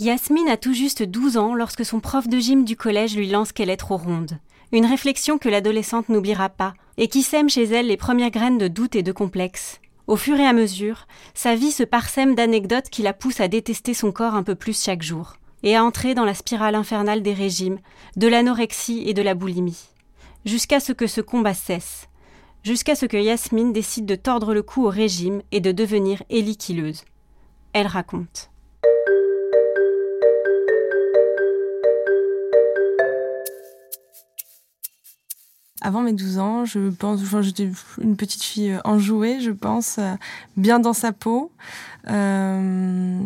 Yasmine a tout juste 12 ans lorsque son prof de gym du collège lui lance qu'elle est trop ronde. Une réflexion que l'adolescente n'oubliera pas et qui sème chez elle les premières graines de doute et de complexe. Au fur et à mesure, sa vie se parsème d'anecdotes qui la poussent à détester son corps un peu plus chaque jour et à entrer dans la spirale infernale des régimes, de l'anorexie et de la boulimie. Jusqu'à ce que ce combat cesse, jusqu'à ce que Yasmine décide de tordre le cou au régime et de devenir éliquileuse. Elle raconte. Avant mes 12 ans, je pense, enfin, j'étais une petite fille enjouée, je pense, euh, bien dans sa peau. Euh,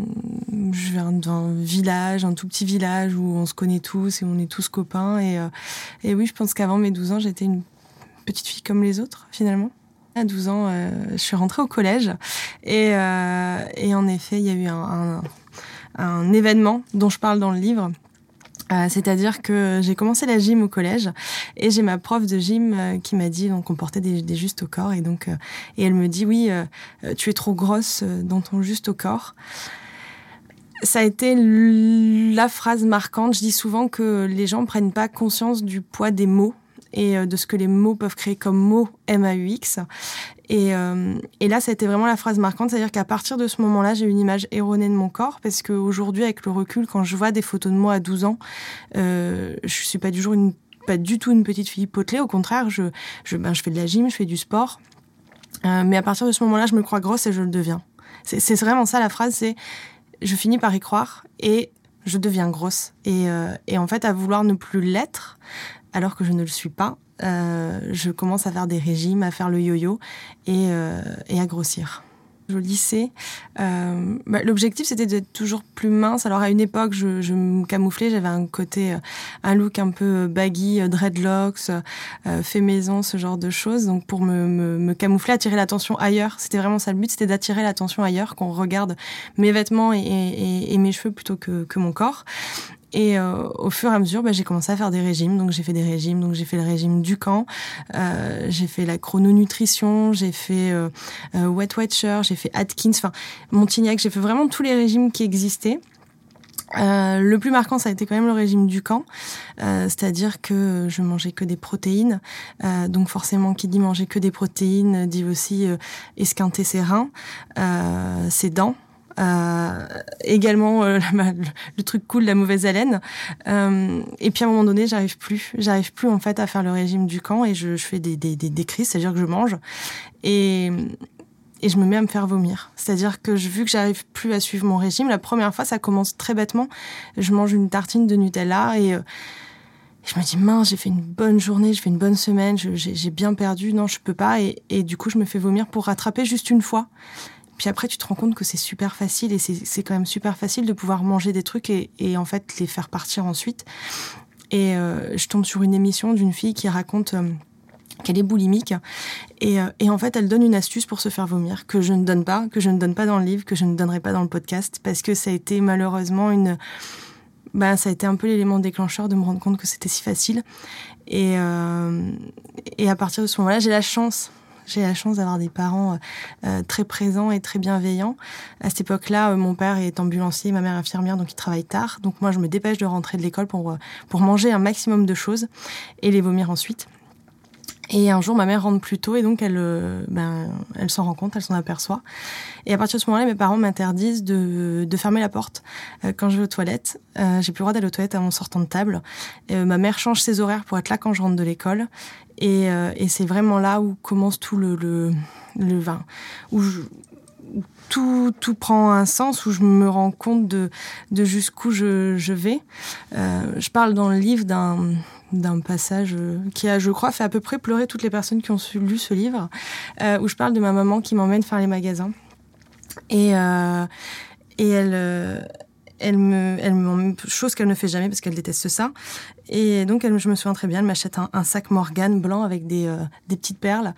je viens d'un village, un tout petit village où on se connaît tous et on est tous copains. Et, euh, oui, je pense qu'avant mes 12 ans, j'étais une petite fille comme les autres, finalement. À 12 ans, euh, je suis rentrée au collège et, en effet, il y a eu un événement dont je parle dans le livre euh, c'est-à-dire que j'ai commencé la gym au collège et j'ai ma prof de gym euh, qui m'a dit donc on portait des, justes au corps et donc euh, et elle me dit oui tu es trop grosse dans ton juste au corps. Ça a été la phrase marquante. Je dis souvent que les gens prennent pas conscience du poids des mots et de ce que les mots peuvent créer comme mots M-A-U-X. Et, euh, et, là, ça a été vraiment la phrase marquante, c'est-à-dire qu'à partir de ce moment-là, j'ai une image erronée de mon corps, parce qu'aujourd'hui, avec le recul, quand je vois des photos de moi à 12 ans, euh, je suis pas du jour pas du tout une petite fille potelée. Au contraire, je, je, ben, je fais de la gym, je fais du sport. Euh, mais à partir de ce moment-là, je me crois grosse et je le deviens. C'est vraiment ça la phrase, c'est je finis par y croire et je deviens grosse. Et, euh, et en fait, à vouloir ne plus l'être, alors que je ne le suis pas, euh, je commence à faire des régimes, à faire le yo-yo et, euh, et à grossir au lycée, euh, bah, l'objectif c'était d'être toujours plus mince. Alors à une époque, je, je me camouflais, j'avais un côté, euh, un look un peu baggy, euh, dreadlocks, euh, fait maison, ce genre de choses. Donc pour me, me, me camoufler, attirer l'attention ailleurs. C'était vraiment ça le but, c'était d'attirer l'attention ailleurs, qu'on regarde mes vêtements et, et, et, mes cheveux plutôt que, que mon corps. Et euh, au fur et à mesure, bah, j'ai commencé à faire des régimes. Donc j'ai fait des régimes. Donc j'ai fait le régime du camp, euh, j'ai fait la chrononutrition, j'ai fait euh, euh, Wet Watcher, j'ai fait Atkins, enfin Montignac. J'ai fait vraiment tous les régimes qui existaient. Euh, le plus marquant, ça a été quand même le régime du camp, euh, c'est-à-dire que je mangeais que des protéines. Euh, donc forcément, qui dit manger que des protéines, dit aussi esquinter ses reins, ses dents. Euh, également euh, le, truc cool, la mauvaise haleine. Euh, et puis à un moment donné, j'arrive plus, j'arrive plus en fait à faire le régime du camp et je, fais des, des, des, des crises, c'est-à-dire que je mange et et je me mets à me faire vomir. C'est-à-dire que vu que j'arrive plus à suivre mon régime, la première fois, ça commence très bêtement. Je mange une tartine de Nutella et euh, je me dis mince, j'ai fait une bonne journée, j'ai fait une bonne semaine, j'ai bien perdu, non, je peux pas. Et du coup, je me fais vomir pour rattraper juste une fois. Puis après, tu te rends compte que c'est super facile et c'est quand même super facile de pouvoir manger des trucs et, et en fait les faire partir ensuite. Et euh, je tombe sur une émission d'une fille qui raconte euh, qu'elle est boulimique et, euh, et, en fait elle donne une astuce pour se faire vomir que je ne donne pas, que je ne donne pas dans le livre, que je ne donnerai pas dans le podcast parce que ça a été malheureusement une ben, ça a été un peu l'élément déclencheur de me rendre compte que c'était si facile. Et, et à partir de ce moment-là, j'ai la chance j'ai la chance d'avoir des parents euh, très présents et très bienveillants. À cette époque-là, euh, mon père est ambulancier, ma mère infirmière, donc il travaille tard. Donc moi, je me dépêche de rentrer de l'école pour, euh, pour manger un maximum de choses et les vomir ensuite. Et un jour, ma mère rentre plus tôt et donc elle, euh, ben, elle s'en rend compte, elle s'en aperçoit. Et à partir de ce moment-là, mes parents m'interdisent de, de fermer la porte euh, quand je vais aux toilettes. Euh, j'ai plus le droit d'aller aux toilettes avant sortant de table. Euh, ma mère change ses horaires pour être là quand je rentre de l'école. Et, euh, et c'est vraiment là où commence tout le, vin, où tout, tout prend un sens, où je me rends compte de, de jusqu'où je, vais. Euh, je parle dans le livre d'un d'un passage qui a, je crois, fait à peu près pleurer toutes les personnes qui ont lu ce livre, euh, où je parle de ma maman qui m'emmène faire les magasins. Et, euh, et elle, euh, elle me, chose qu'elle ne fait jamais parce qu'elle déteste ça. Et donc, je me souviens très bien, elle m'achète un, sac Morgane blanc avec des, euh, des petites perles.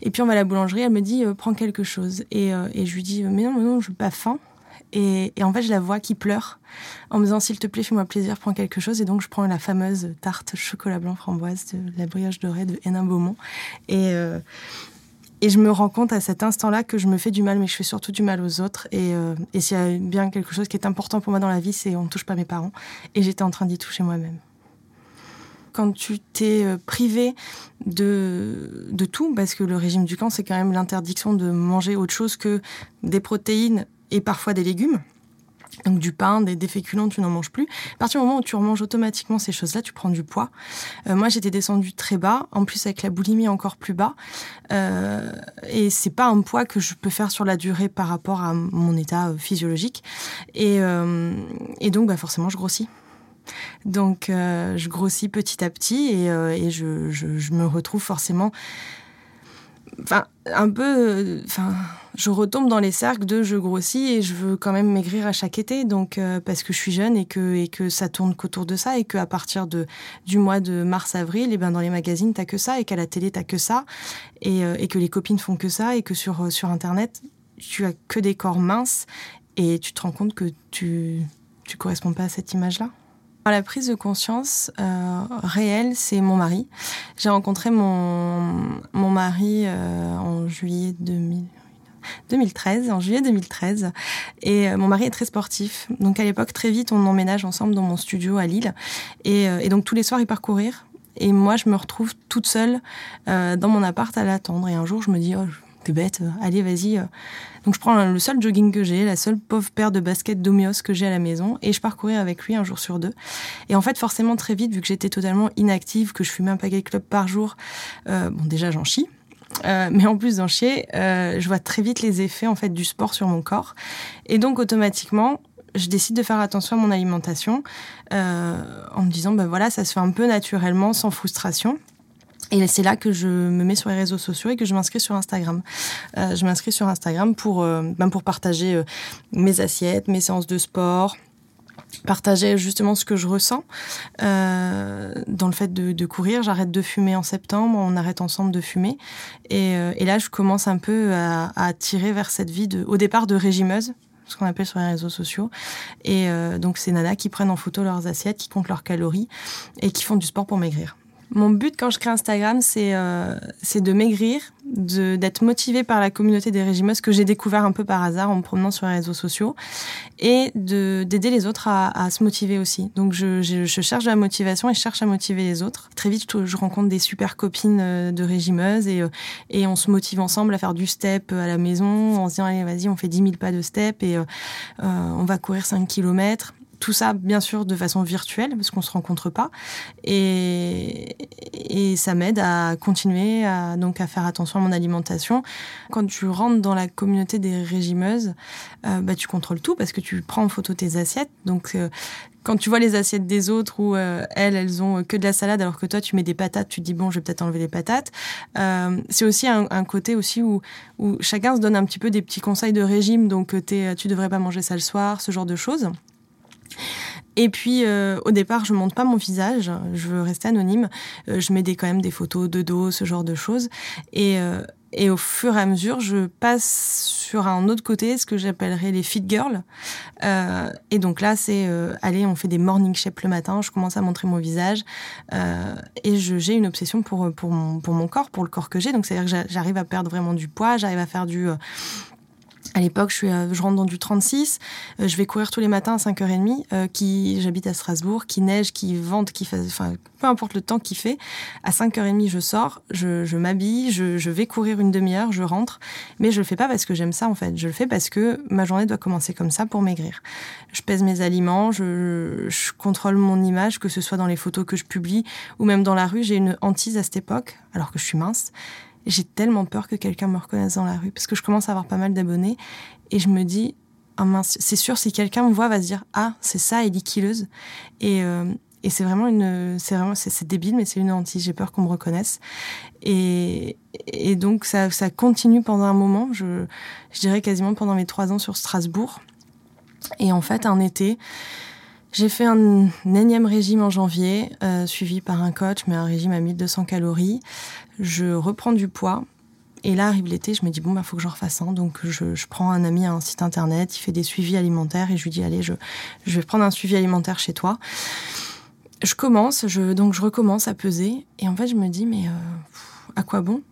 Et puis, on va à la boulangerie, elle me dit, euh, prends quelque chose. Et, euh, je lui dis, mais non, mais non, je n'ai pas faim. Et, et, en fait, je la vois qui pleure en me disant S'il te plaît, fais-moi plaisir, prends quelque chose. Et donc, je prends la fameuse tarte chocolat blanc framboise de la brioche dorée de Hénin Beaumont. Et, euh, et je me rends compte à cet instant-là que je me fais du mal, mais je fais surtout du mal aux autres. Et, euh, et s'il y a bien quelque chose qui est important pour moi dans la vie, c'est on ne touche pas mes parents. Et j'étais en train d'y toucher moi-même. Quand tu t'es euh, privé de, de tout, parce que le régime du camp, c'est quand même l'interdiction de manger autre chose que des protéines et parfois des légumes donc du pain, des, féculents, tu n'en manges plus. À partir du moment où tu remanges automatiquement ces choses-là, tu prends du poids. Euh, moi, j'étais descendue très bas, en plus avec la boulimie encore plus bas. Euh, et c'est pas un poids que je peux faire sur la durée par rapport à mon état euh, physiologique. Et, euh, et donc, bah, forcément, je grossis. Donc, je grossis petit à petit et, je, je me retrouve forcément enfin un peu enfin je retombe dans les cercles de je grossis et je veux quand même maigrir à chaque été. Donc euh, parce que je suis jeune et que et que ça tourne qu'autour de ça et que à partir de du mois de mars avril et eh ben dans les magazines t'as que ça et qu'à la télé t'as que ça. Et, euh, et que les copines font que ça et que sur euh, sur internet tu as que des corps minces et tu te rends compte que tu tu corresponds pas à cette image là la prise de conscience réelle, c'est mon mari. J'ai rencontré mon, mon mari en juillet 2000, 2013, en juillet 2013. Et euh, mon mari est très sportif. Donc à l'époque, très vite, on emménage ensemble dans mon studio à Lille. Et, euh, donc tous les soirs, il part courir. Et moi, je me retrouve toute seule euh, dans mon appart à l'attendre. Et un jour, je me dis, oh, t'es bête, allez, vas-y. Donc je prends le seul jogging que j'ai, la seule pauvre paire de baskets d'Omios que j'ai à la maison, et je pars courir avec lui un jour sur deux. Et en fait, forcément, très vite, vu que j'étais totalement inactive, que je fumais un paquet de club par jour, bon, déjà, j'en chie. Euh, mais en plus d'en chier, euh, je vois très vite les effets en fait du sport sur mon corps, et donc automatiquement, je décide de faire attention à mon alimentation euh, en me disant ben voilà ça se fait un peu naturellement sans frustration et c'est là que je me mets sur les réseaux sociaux et que je m'inscris sur Instagram. Je m'inscris sur Instagram pour, ben pour partager mes assiettes, mes séances de sport, partager justement ce que je ressens euh, dans le fait de, courir. J'arrête de fumer en septembre, on arrête ensemble de fumer. Et, euh, là, je commence un peu à, tirer vers cette vie au départ de régimeuse ce qu'on appelle sur les réseaux sociaux. Et euh, donc, c'est nanas qui prennent en photo leurs assiettes, qui comptent leurs calories et qui font du sport pour maigrir. Mon but quand je crée Instagram, c'est euh, de maigrir, d'être motivée par la communauté des régimeuses que j'ai découvert un peu par hasard en me promenant sur les réseaux sociaux et de d'aider les autres à, à, se motiver aussi. Donc je, je, je, cherche la motivation et je cherche à motiver les autres. Très vite, je, rencontre des super copines euh, de régimeuses et, euh, et on se motive ensemble à faire du step à la maison en se disant allez vas-y on fait 10 000 pas de step et euh, on va courir 5 kilomètres tout ça, bien sûr, de façon virtuelle, parce qu'on se rencontre pas. Et, et ça m'aide à continuer à, donc à faire attention à mon alimentation. Quand tu rentres dans la communauté des régimeuses, euh, bah, tu contrôles tout parce que tu prends en photo tes assiettes. Donc, euh, quand tu vois les assiettes des autres où euh, elles, elles ont que de la salade alors que toi tu mets des patates, tu te dis bon, je vais peut-être enlever les patates. C'est aussi un, côté aussi où, où chacun se donne un petit peu des petits conseils de régime. Donc, es, tu devrais pas manger ça le soir, ce genre de choses. Et puis, euh, au départ, je monte pas mon visage, je veux rester anonyme. Euh, je mets des, quand même des photos de dos, ce genre de choses. Et, euh, et au fur et à mesure, je passe sur un autre côté, ce que j'appellerais les fit girls. Et donc là, c'est, allez, on fait des morning shapes le matin, je commence à montrer mon visage. Et j'ai une obsession pour, pour, pour mon corps, pour le corps que j'ai. Donc, c'est-à-dire que j'arrive à perdre vraiment du poids, j'arrive à faire du à l'époque, je, suis, je rentre dans du 36. Euh, je vais courir tous les matins à 5h30. Euh, qui, j'habite à Strasbourg, qui neige, qui vente, qui fait, peu importe le temps qu'il fait. À 5h30, je sors, je, je m'habille, je, je vais courir une demi-heure, je rentre. Mais je le fais pas parce que j'aime ça, en fait. Je le fais parce que ma journée doit commencer comme ça pour maigrir. Je pèse mes aliments, je, je contrôle mon image, que ce soit dans les photos que je publie ou même dans la rue. J'ai une hantise à cette époque, alors que je suis mince j'ai tellement peur que quelqu'un me reconnaisse dans la rue parce que je commence à avoir pas mal d'abonnés et je me dis ah c'est sûr si quelqu'un me voit va se dire ah c'est ça Ellie Killeuse. Et euh, et c'est vraiment une c'est vraiment c'est débile mais c'est une hantise. J'ai peur qu'on me reconnaisse. Et donc ça continue pendant un moment. Je dirais quasiment pendant mes trois ans sur Strasbourg. Et en fait un été j'ai fait un, énième régime en janvier, euh, suivi par un coach, mais un régime à 1200 calories. Je reprends du poids. Et là arrive l'été, je me dis bon bah faut que j'en refasse un. Donc je, je, prends un ami à un site internet, il fait des suivis alimentaires et je lui dis allez je, je vais prendre un suivi alimentaire chez toi. Je commence, je, donc je recommence à peser et en fait je me dis mais euh, à quoi bon?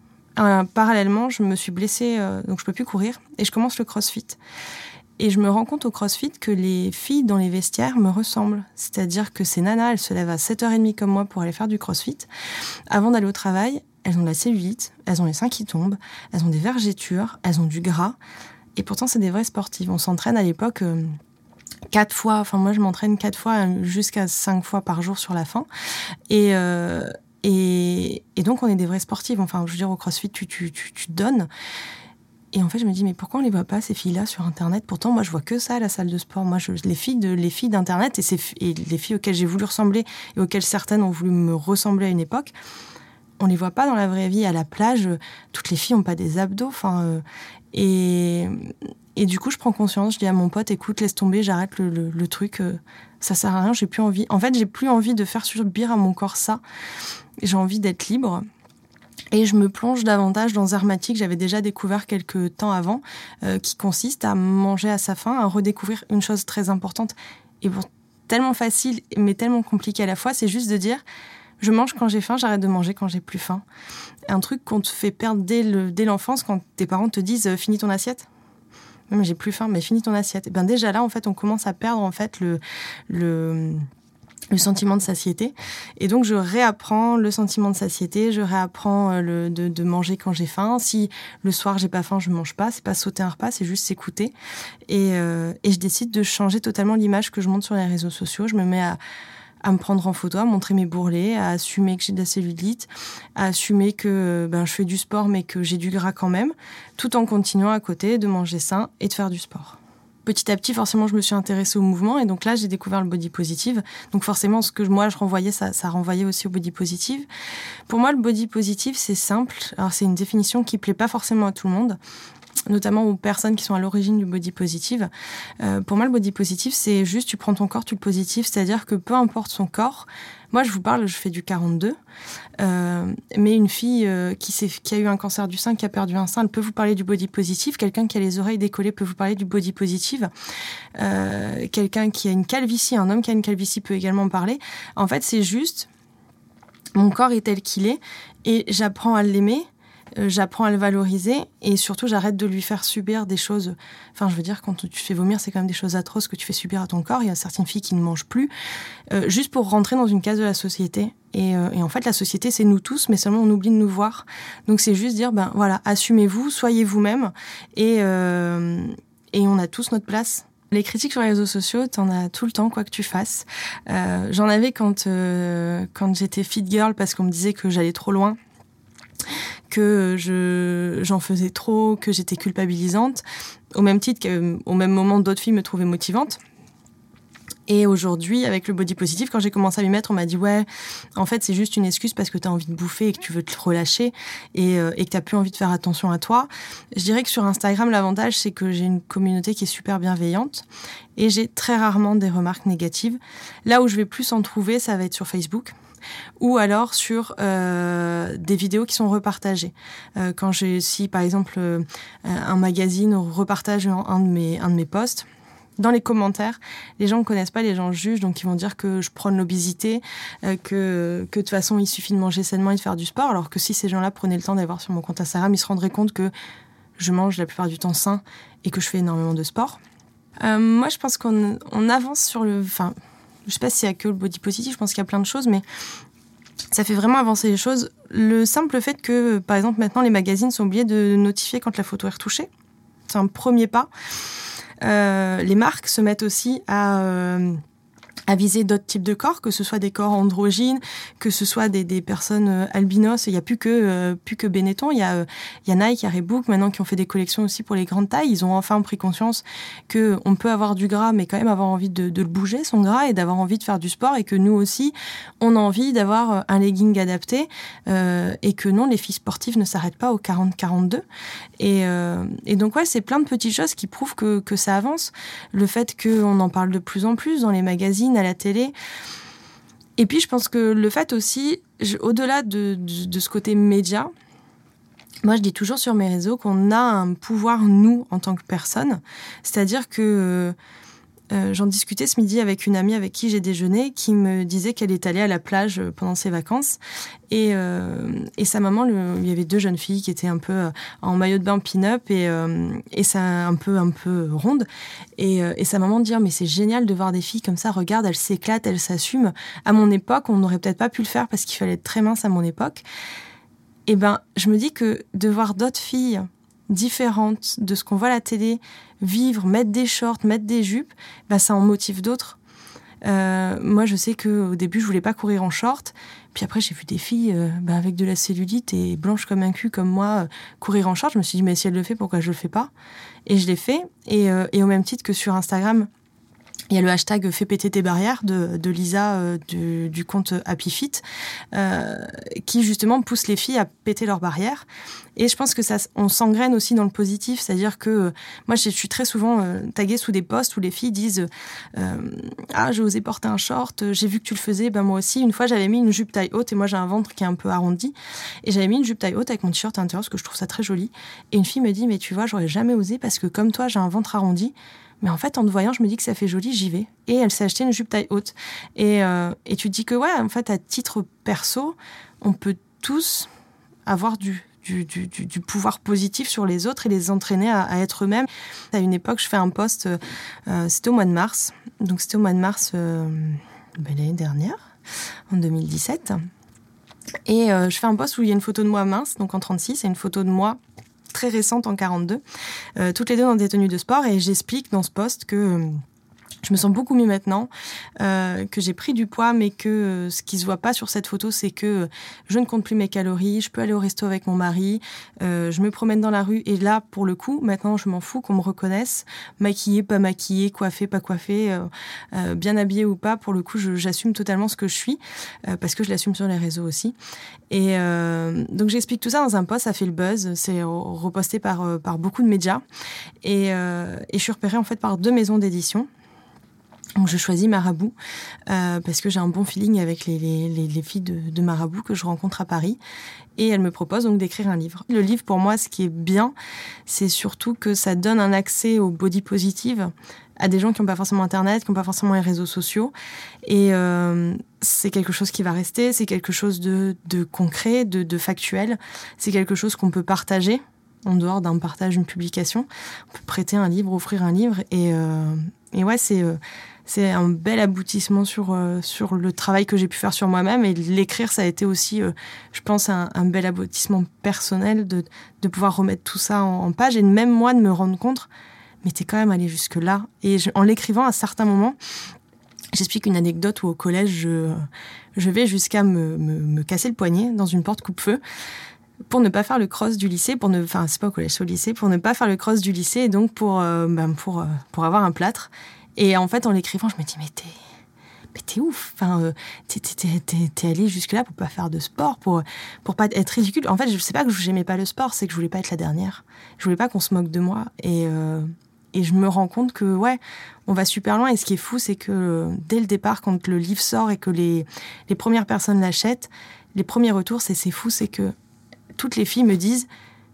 Parallèlement, je me suis blessée, donc je peux plus courir, et je commence le crossfit. Et je me rends compte au CrossFit que les filles dans les vestiaires me ressemblent. C'est-à-dire que ces nanas, elles se lèvent à 7h30 comme moi pour aller faire du CrossFit. Avant d'aller au travail, elles ont de la cellulite, elles ont les seins qui tombent, elles ont des vergetures, elles ont du gras. Et pourtant, c'est des vraies sportives. On s'entraîne à l'époque euh, fois. Enfin, moi, je m'entraîne quatre fois euh, jusqu'à cinq fois par jour sur la fin. Et, euh, donc, on est des vraies sportives. Enfin, je veux dire, au CrossFit, tu donnes. Et en fait, je me dis, mais pourquoi on les voit pas, ces filles-là, sur Internet? Pourtant, moi, je vois que ça à la salle de sport. Moi, je, les filles de, les filles d'Internet et, les filles auxquelles j'ai voulu ressembler et auxquelles certaines ont voulu me ressembler à une époque, on les voit pas dans la vraie vie. À la plage, toutes les filles ont pas des abdos. Enfin, euh, et, et du coup, je prends conscience. Je dis à mon pote, écoute, laisse tomber, j'arrête le, truc. Euh, ça sert à rien. J'ai plus envie. En fait, j'ai plus envie de faire subir à mon corps ça. J'ai envie d'être libre. Et je me plonge davantage dans Zermatic, que j'avais déjà découvert quelques temps avant, euh, qui consiste à manger à sa faim, à redécouvrir une chose très importante et bon, tellement facile mais tellement compliqué à la fois, c'est juste de dire je mange quand j'ai faim, j'arrête de manger quand j'ai plus faim. Un truc qu'on te fait perdre dès l'enfance quand tes parents te disent euh, finis ton assiette. Même j'ai plus faim, mais finis ton assiette. Et ben déjà là, en fait, on commence à perdre en fait le, le le sentiment de satiété. Et donc, je réapprends le sentiment de satiété, je réapprends euh, de, manger quand j'ai faim. Si le soir, j'ai pas faim, je mange pas. C'est pas sauter un repas, c'est juste s'écouter. Et, euh, je décide de changer totalement l'image que je montre sur les réseaux sociaux. Je me mets à, à me prendre en photo, à montrer mes bourrelets, à assumer que j'ai de la cellulite, à assumer que euh, ben, je fais du sport mais que j'ai du gras quand même, tout en continuant à côté de manger sain et de faire du sport petit à petit, forcément, je me suis intéressée au mouvement. Et donc là, j'ai découvert le body positive. Donc forcément, ce que moi, je renvoyais, ça, renvoyait aussi au body positive. Pour moi, le body positive, c'est simple. Alors, c'est une définition qui plaît pas forcément à tout le monde notamment aux personnes qui sont à l'origine du body positive. Euh, pour moi, le body positive, c'est juste tu prends ton corps, tu le positif, c'est-à-dire que peu importe son corps, moi, je vous parle, je fais du 42. Euh, mais une fille euh, qui, a eu un cancer du sein, qui a perdu un sein, elle peut vous parler du body positif. Quelqu'un qui a les oreilles décollées peut vous parler du body positive. Euh, Quelqu'un qui a une calvitie, un homme qui a une calvitie peut également parler. En fait, c'est juste, mon corps est tel qu'il est et j'apprends à l'aimer j'apprends à le valoriser et surtout j'arrête de lui faire subir des choses. Enfin, je veux dire, quand tu fais vomir, c'est quand même des choses atroces que tu fais subir à ton corps. Il y a certaines filles qui ne mangent plus, euh, juste pour rentrer dans une case de la société. Et, euh, et en fait, la société, c'est nous tous, mais seulement on oublie de nous voir. Donc c'est juste dire, ben voilà, assumez-vous, soyez vous-même, et, euh, et on a tous notre place. Les critiques sur les réseaux sociaux, t'en as tout le temps, quoi que tu fasses. Euh, J'en avais quand euh, quand j'étais fit girl parce qu'on me disait que j'allais trop loin que je j'en faisais trop, que j'étais culpabilisante, au même titre qu'au même moment d'autres filles me trouvaient motivante. Et aujourd'hui, avec le body positif, quand j'ai commencé à lui mettre, on m'a dit ouais, en fait, c'est juste une excuse parce que tu as envie de bouffer et que tu veux te relâcher et, euh, que tu plus envie de faire attention à toi. Je dirais que sur Instagram, l'avantage, c'est que j'ai une communauté qui est super bienveillante et j'ai très rarement des remarques négatives. Là où je vais plus en trouver, ça va être sur Facebook ou alors sur euh, des vidéos qui sont repartagées. Euh, quand j'ai si par exemple euh, un magazine repartage un de mes un de mes posts, dans les commentaires, les gens ne connaissent pas, les gens jugent, donc ils vont dire que je prône l'obésité, que, que de toute façon il suffit de manger sainement et de faire du sport, alors que si ces gens-là prenaient le temps d'aller voir sur mon compte Instagram, ils se rendraient compte que je mange la plupart du temps sain et que je fais énormément de sport. Moi, je pense qu'on on avance sur le... Enfin, je sais pas s'il y a que le body positif, je pense qu'il y a plein de choses, mais ça fait vraiment avancer les choses. Le simple fait que, par exemple, maintenant, les magazines sont obligés de notifier quand la photo est retouchée. C'est un premier pas. Euh, les marques se mettent aussi à... Euh, à viser d'autres types de corps, que ce soit des corps androgynes, que ce soit des, personnes euh, albinos. Il n'y a plus que euh, plus que Benetton. Il y a euh, il y a Nike, il y a Reebok maintenant qui ont fait des collections aussi pour les grandes tailles. Ils ont enfin pris conscience que on peut avoir du gras, mais quand même avoir envie de, le bouger son gras et d'avoir envie de faire du sport et que nous aussi on a envie d'avoir un legging adapté et que non les filles sportives ne s'arrêtent pas au 40-42 et, et donc ouais c'est plein de petites choses qui prouvent que que ça avance. Le fait qu'on en parle de plus en plus dans les magazines à la télé. Et puis je pense que le fait aussi, au-delà de, de, ce côté média, moi je dis toujours sur mes réseaux qu'on a un pouvoir, nous, en tant que personne. C'est-à-dire que euh, j'en discutais ce midi avec une amie avec qui j'ai déjeuné qui me disait qu'elle est allée à la plage pendant ses vacances et, euh, et sa maman, il y avait deux jeunes filles qui étaient un peu euh, en maillot de bain pin-up et, et ça un peu un peu ronde et, sa maman dit oh, mais c'est génial de voir des filles comme ça, regarde, elles s'éclatent, elles s'assument. À mon époque, on n'aurait peut-être pas pu le faire parce qu'il fallait être très mince à mon époque. Et ben, je me dis que de voir d'autres filles différentes de ce qu'on voit à la télé, vivre, mettre des shorts, mettre des jupes, bah, ça en motive d'autres. Euh, moi, je sais que au début, je voulais pas courir en short. Puis après, j'ai vu des filles euh, bah, avec de la cellulite et blanches comme un cul comme moi euh, courir en short. Je me suis dit, mais si elle le fait, pourquoi je le fais pas? Et je l'ai fait. Et, et, au même titre que sur Instagram, il y a le hashtag Fais péter tes barrières de, Lisa euh, du, compte Happy Fit, euh, qui justement pousse les filles à péter leurs barrières. Et je pense que ça, on s'engraine aussi dans le positif, c'est-à-dire que euh, moi, je suis très souvent taguée sous des posts où les filles disent ah j'ai osé porter un short, j'ai vu que tu le faisais, ben moi aussi. Une fois, j'avais mis une jupe taille haute et moi j'ai un ventre qui est un peu arrondi et j'avais mis une jupe taille haute avec mon t-shirt à parce que je trouve ça très joli. Et une fille me dit mais tu vois, j'aurais jamais osé parce que comme toi, j'ai un ventre arrondi. Mais en fait, en te voyant, je me dis que ça fait joli, j'y vais. Et elle s'est acheté une jupe taille haute. Et, euh, et tu te dis que, ouais, en fait, à titre perso, on peut tous avoir du, du, du, pouvoir positif sur les autres et les entraîner à, être eux-mêmes. À une époque, je fais un post, euh, c'était au mois de mars. Donc, c'était au mois de mars euh, ben, l'année dernière, en 2017. Et euh, je fais un post où il y a une photo de moi mince, donc en 36, et une photo de moi très récente en 42, euh, toutes les deux dans des tenues de sport. Et j'explique dans ce poste que euh, je me sens beaucoup mieux maintenant, euh, que j'ai pris du poids, mais que euh, ce qui se voit pas sur cette photo, c'est que je ne compte plus mes calories, je peux aller au resto avec mon mari, euh, je me promène dans la rue, et là, pour le coup, maintenant, je m'en fous qu'on me reconnaisse, maquillée, pas maquillée, coiffée, pas coiffée, euh, euh bien habillée ou pas. Pour le coup, j'assume totalement ce que je suis, euh, parce que je l'assume sur les réseaux aussi. Et donc, j'explique tout ça dans un post, ça fait le buzz, c'est reposté par beaucoup de médias, et je suis repérée en fait par deux maisons d'édition. Je choisis Marabout euh, parce que j'ai un bon feeling avec les, les, les filles de, Marabout que je rencontre à Paris et elle me propose donc d'écrire un livre. Le livre pour moi ce qui est bien c'est surtout que ça donne un accès au body positive à des gens qui n'ont pas forcément internet, qui n'ont pas forcément les réseaux sociaux et euh, c'est quelque chose qui va rester, c'est quelque chose de, concret, de, factuel, c'est quelque chose qu'on peut partager en dehors d'un partage, d'une publication. On peut prêter un livre, offrir un livre et, euh, et ouais c'est c'est un bel aboutissement sur, euh, sur le travail que j'ai pu faire sur moi-même. Et l'écrire, ça a été aussi, euh, je pense, un, bel aboutissement personnel de, de pouvoir remettre tout ça en, page et même moi de me rendre compte, mais t'es quand même allé jusque-là. Et en l'écrivant, à certains moments, j'explique une anecdote où au collège, je, je vais jusqu'à me, me, me casser le poignet dans une porte coupe-feu pour ne pas faire le cross du lycée, pour ne, enfin c'est pas au collège, c'est au lycée, pour ne pas faire le cross du lycée donc pour, euh, ben pour, euh, pour avoir un plâtre. Et en fait, en l'écrivant, je me dis, mais t'es, mais t'es ouf. Enfin, euh, t'es, allé jusque-là pour pas faire de sport, pour, pour pas être ridicule. En fait, je sais pas que j'aimais pas le sport, c'est que je voulais pas être la dernière. Je voulais pas qu'on se moque de moi. Et, et je me rends compte que, ouais, on va super loin. Et ce qui est fou, c'est que dès le départ, quand le livre sort et que les, les premières personnes l'achètent, les premiers retours, c'est, c'est fou, c'est que toutes les filles me disent,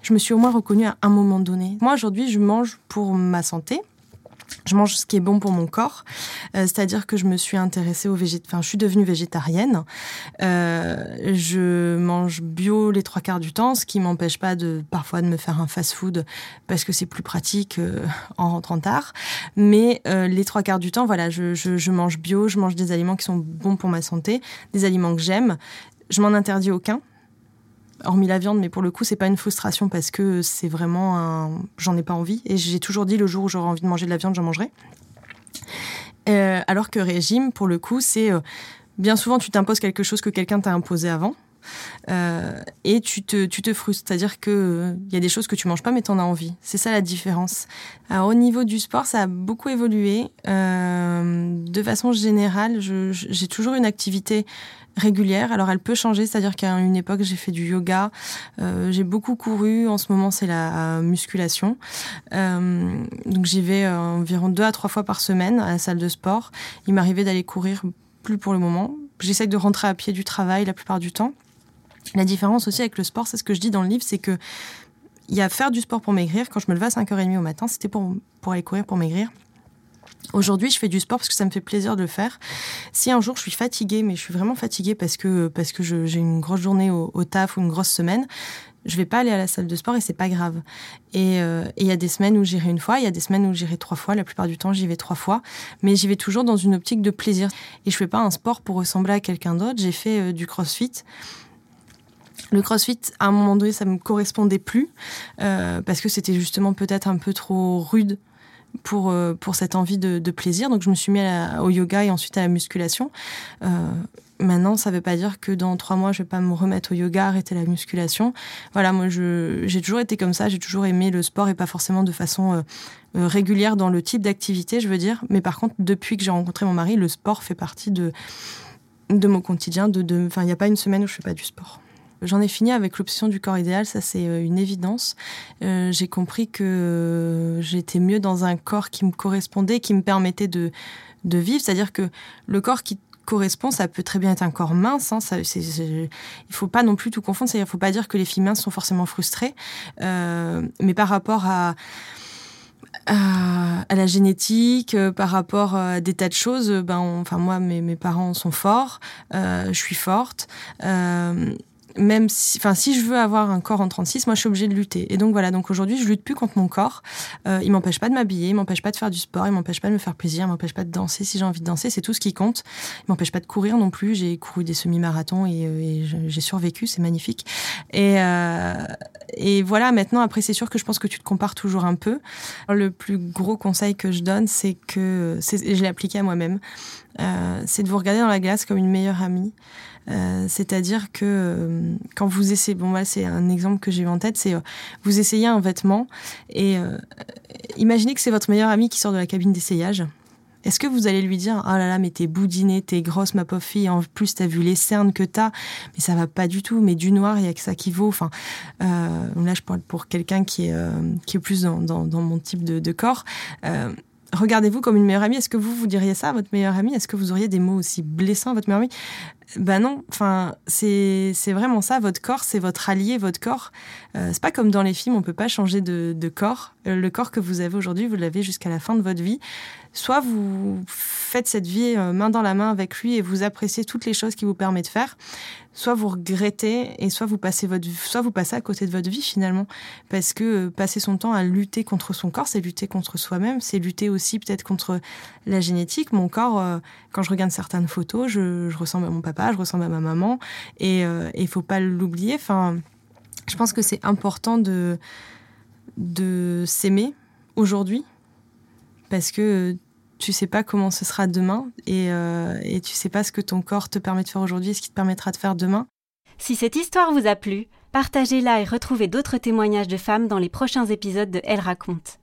je me suis au moins reconnue à un moment donné. Moi, aujourd'hui, je mange pour ma santé je mange ce qui est bon pour mon corps, euh, c'est-à-dire que je me suis intéressée au végét, enfin je suis devenue végétarienne. Euh, je mange bio les trois quarts du temps, ce qui m'empêche pas de parfois de me faire un fast-food parce que c'est plus pratique euh, en rentrant tard. Mais les trois quarts du temps, voilà, je, je, je mange bio, je mange des aliments qui sont bons pour ma santé, des aliments que j'aime. Je m'en interdis aucun hormis la viande, mais pour le coup, c'est pas une frustration parce que c'est vraiment un. J'en ai pas envie. Et j'ai toujours dit le jour où j'aurai envie de manger de la viande, j'en mangerai. Euh, alors que régime, pour le coup, c'est. Euh, bien souvent, tu t'imposes quelque chose que quelqu'un t'a imposé avant. Euh, et tu te, tu te frustres, c'est-à-dire que il euh, y a des choses que tu manges pas mais t'en as envie. C'est ça la différence. Alors au niveau du sport, ça a beaucoup évolué. De façon générale, j'ai toujours une activité régulière. Alors elle peut changer, c'est-à-dire qu'à une époque j'ai fait du yoga, euh, j'ai beaucoup couru. En ce moment c'est la musculation. Euh, donc j'y vais environ deux à trois fois par semaine à la salle de sport. Il m'arrivait d'aller courir plus pour le moment. J'essaie de rentrer à pied du travail la plupart du temps. La différence aussi avec le sport, c'est ce que je dis dans le livre, c'est que il y a faire du sport pour maigrir. Quand je me levais à 5h30 au matin, c'était pour, pour aller courir pour maigrir. Aujourd'hui, je fais du sport parce que ça me fait plaisir de le faire. Si un jour je suis fatiguée, mais je suis vraiment fatiguée parce que parce que j'ai une grosse journée au, taf ou une grosse semaine, je vais pas aller à la salle de sport et c'est pas grave. Euh, et il y a des semaines où j'irai une fois, il y a des semaines où j'irai trois fois. La plupart du temps, j'y vais trois fois, mais j'y vais toujours dans une optique de plaisir. Et je fais pas un sport pour ressembler à quelqu'un d'autre. J'ai fait euh, du CrossFit. Le CrossFit, à un moment donné, ça me correspondait plus euh, parce que c'était justement peut-être un peu trop rude pour, euh, pour cette envie de, plaisir. Donc je me suis mis au yoga et ensuite à la musculation. Euh, maintenant, ça ne veut pas dire que dans trois mois, je vais pas me remettre au yoga, arrêter la musculation. Voilà, moi, j'ai toujours été comme ça. J'ai toujours aimé le sport et pas forcément de façon euh, régulière dans le type d'activité, je veux dire. Mais par contre, depuis que j'ai rencontré mon mari, le sport fait partie de, de mon quotidien. De, de, il n'y a pas une semaine où je fais pas du sport. J'en ai fini avec l'option du corps idéal, ça c'est euh, une évidence. Euh, j'ai compris que euh, j'étais mieux dans un corps qui me correspondait, qui me permettait de, vivre. C'est-à-dire que le corps qui correspond, ça peut très bien être un corps mince. Hein, ça, il faut pas non plus tout confondre. C'est-à-dire, faut pas dire que les filles minces sont forcément frustrées, mais par rapport à la génétique, par rapport à des tas de choses. Ben, enfin moi, mes, parents sont forts, je suis forte. Même si, enfin, si je veux avoir un corps en 36, moi, je suis obligée de lutter. Et donc voilà. Donc aujourd'hui, je lutte plus contre mon corps. Euh, il m'empêche pas de m'habiller, il m'empêche pas de faire du sport, il m'empêche pas de me faire plaisir, il m'empêche pas de danser si j'ai envie de danser. C'est tout ce qui compte. Il m'empêche pas de courir non plus. J'ai couru des semi-marathons et, euh, j'ai survécu. C'est magnifique. Et, euh, et voilà. Maintenant, après, c'est sûr que je pense que tu te compares toujours un peu. Le plus gros conseil que je donne, c'est que, je l'ai appliqué à moi-même, euh, c'est de vous regarder dans la glace comme une meilleure amie. Euh, c'est-à-dire que euh, quand vous essayez, bon moi c'est un exemple que j'ai eu en tête, c'est euh, vous essayez un vêtement et imaginez que c'est votre meilleur ami qui sort de la cabine d'essayage. Est-ce que vous allez lui dire oh là là mais t'es boudinée, t'es grosse ma pauvre fille, en plus t'as vu les cernes que t'as, mais ça va pas du tout, mais du noir il y a que ça qui vaut. Enfin là je parle pour quelqu'un qui est qui est plus dans, dans, mon type de corps regardez-vous comme une meilleure amie. Est-ce que vous, vous diriez ça à votre meilleure amie? Est-ce que vous auriez des mots aussi blessants à votre meilleure amie? Ben non, enfin, c'est vraiment ça. Votre corps, c'est votre allié, votre corps. Euh, c'est pas comme dans les films, on peut pas changer de, corps. Euh, le corps que vous avez aujourd'hui, vous l'avez jusqu'à la fin de votre vie. Soit vous faites cette vie euh, main dans la main avec lui et vous appréciez toutes les choses qu'il vous permet de faire, soit vous regrettez et soit vous passez votre, soit vous passez à côté de votre vie finalement, parce que passer son temps à lutter contre son corps, c'est lutter contre soi-même, c'est lutter aussi peut-être contre la génétique. Mon corps, quand je regarde certaines photos, je, je, ressemble à mon papa, je ressemble à ma maman, et il faut pas l'oublier. Enfin, je pense que c'est important de de s'aimer aujourd'hui parce que tu sais pas comment ce sera demain et, euh, et tu sais pas ce que ton corps te permet de faire aujourd'hui et ce qui te permettra de faire demain. Si cette histoire vous a plu, partagez-la et retrouvez d'autres témoignages de femmes dans les prochains épisodes de Elle raconte.